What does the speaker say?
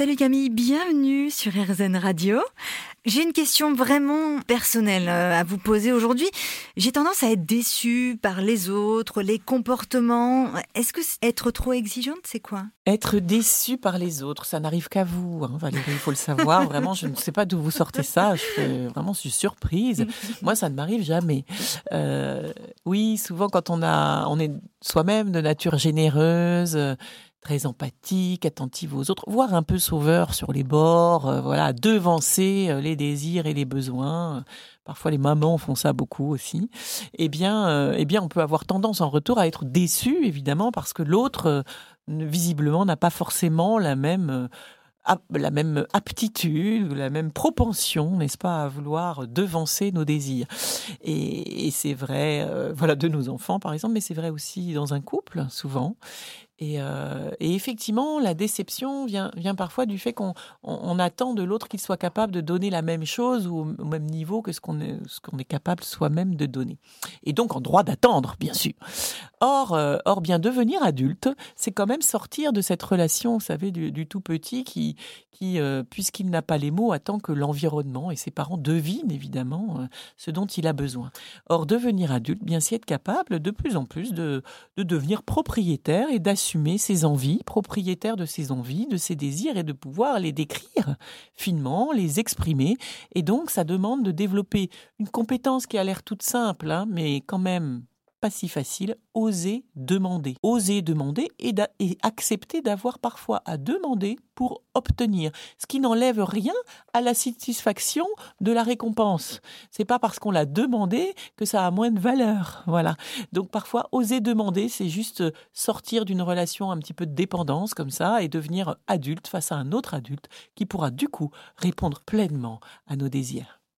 Salut Camille, bienvenue sur RZN Radio. J'ai une question vraiment personnelle euh, à vous poser aujourd'hui. J'ai tendance à être déçue par les autres, les comportements. Est-ce que être trop exigeante, c'est quoi? Être déçue par les autres, ça n'arrive qu'à vous, hein, Valérie, il faut le savoir. Vraiment, je ne sais pas d'où vous sortez ça. Je vraiment, suis surprise. Moi, ça ne m'arrive jamais. Euh, oui, souvent quand on a, on est soi-même de nature généreuse très empathique, attentive aux autres, voire un peu sauveur sur les bords, euh, voilà, devancer euh, les désirs et les besoins. Parfois les mamans font ça beaucoup aussi. Eh bien, euh, eh bien, on peut avoir tendance en retour à être déçu, évidemment, parce que l'autre, visiblement, n'a pas forcément la même la même aptitude, la même propension, n'est-ce pas, à vouloir devancer nos désirs. Et, c'est vrai, voilà, de nos enfants par exemple, mais c'est vrai aussi dans un couple souvent. Euh, et, effectivement, la déception vient, parfois du fait qu'on on, attend de l'autre qu'il soit capable de donner la même chose ou au même niveau que ce qu'on est, ce est capable soi-même de donner. Et donc en droit d'attendre, bien sûr. Or, euh, or bien devenir adulte, c'est quand même sortir de cette relation, vous savez, du, tout petit qui, euh, puisqu'il n'a pas les mots, attend que l'environnement et ses parents devinent évidemment ce dont il a besoin. Or, devenir adulte, bien c'est être capable de plus en plus de, de devenir propriétaire et d'assumer ses envies, propriétaire de ses envies, de ses désirs et de pouvoir les décrire finement, les exprimer. Et donc, ça demande de développer une compétence qui a l'air toute simple, hein, mais quand même pas si facile, oser demander. Oser demander et, accepter d'avoir parfois à demander pour obtenir, ce qui n'enlève rien à la satisfaction de la récompense. C'est pas parce qu'on l'a demandé que ça a moins de valeur. Voilà. Donc parfois oser demander, c'est juste sortir d'une relation un petit peu de dépendance comme ça et devenir adulte face à un autre adulte qui pourra du coup répondre pleinement à nos désirs.